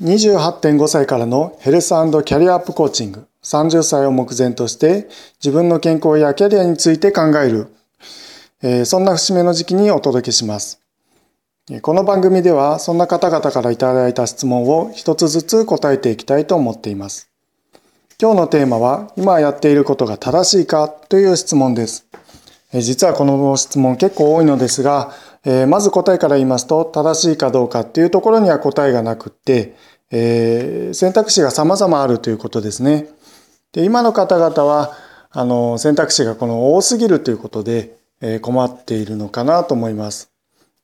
28.5歳からのヘルスキャリアアップコーチング30歳を目前として自分の健康やキャリアについて考える、えー、そんな節目の時期にお届けします。この番組ではそんな方々からいただいた質問を一つずつ答えていきたいと思っています。今日のテーマは今やっていることが正しいかという質問です。実はこの質問結構多いのですが、えまず答えから言いますと正しいかどうかっていうところには答えがなくって、えー、選択肢が様々あるということですね。で今の方々はあの選択肢がこの多すぎるということで、えー、困っているのかなと思います。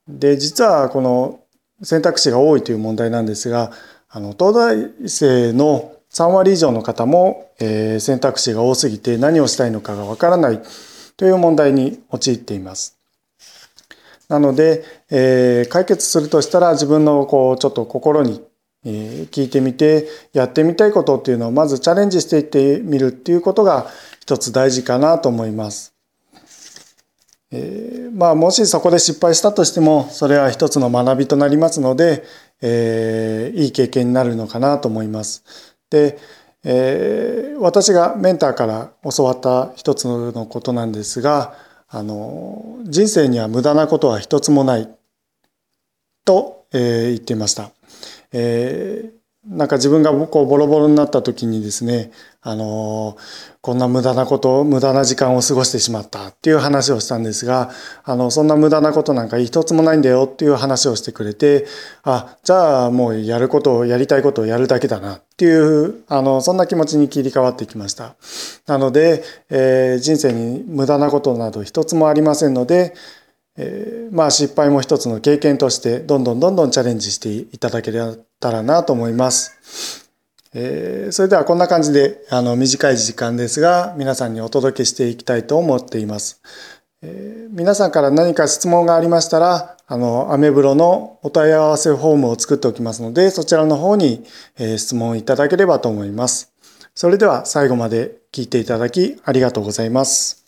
で実はこの選択肢が多いという問題なんですがあの東大生の3割以上の方も、えー、選択肢が多すぎて何をしたいのかがわからないという問題に陥っています。なので、えー、解決するとしたら自分のこうちょっと心にえ聞いてみてやってみたいことっていうのをまずチャレンジしていってみるっていうことが一つ大事かなと思います。えー、まあもしそこで失敗したとしてもそれは一つの学びとなりますので、えー、いい経験になるのかなと思います。で、えー、私がメンターから教わった一つのことなんですがあの人生には無駄なことは一つもないと、えー、言っていました。えー、なんか自分がこうボロボロになった時にですね、あのー、こんな無駄なこと、無駄な時間を過ごしてしまったっていう話をしたんですが、あの、そんな無駄なことなんか一つもないんだよっていう話をしてくれて、あ、じゃあもうやることを、やりたいことをやるだけだなっていう、あの、そんな気持ちに切り替わってきました。なので、えー、人生に無駄なことなど一つもありませんので、えー、まあ失敗も一つの経験としてどんどんどんどんチャレンジしていただけたらなと思います。えー、それではこんな感じであの短い時間ですが皆さんにお届けしていきたいと思っています。えー、皆さんから何か質問がありましたらあのアメブロのお問い合わせフォームを作っておきますのでそちらの方に、え、質問いただければと思います。それでは最後まで聞いていただきありがとうございます。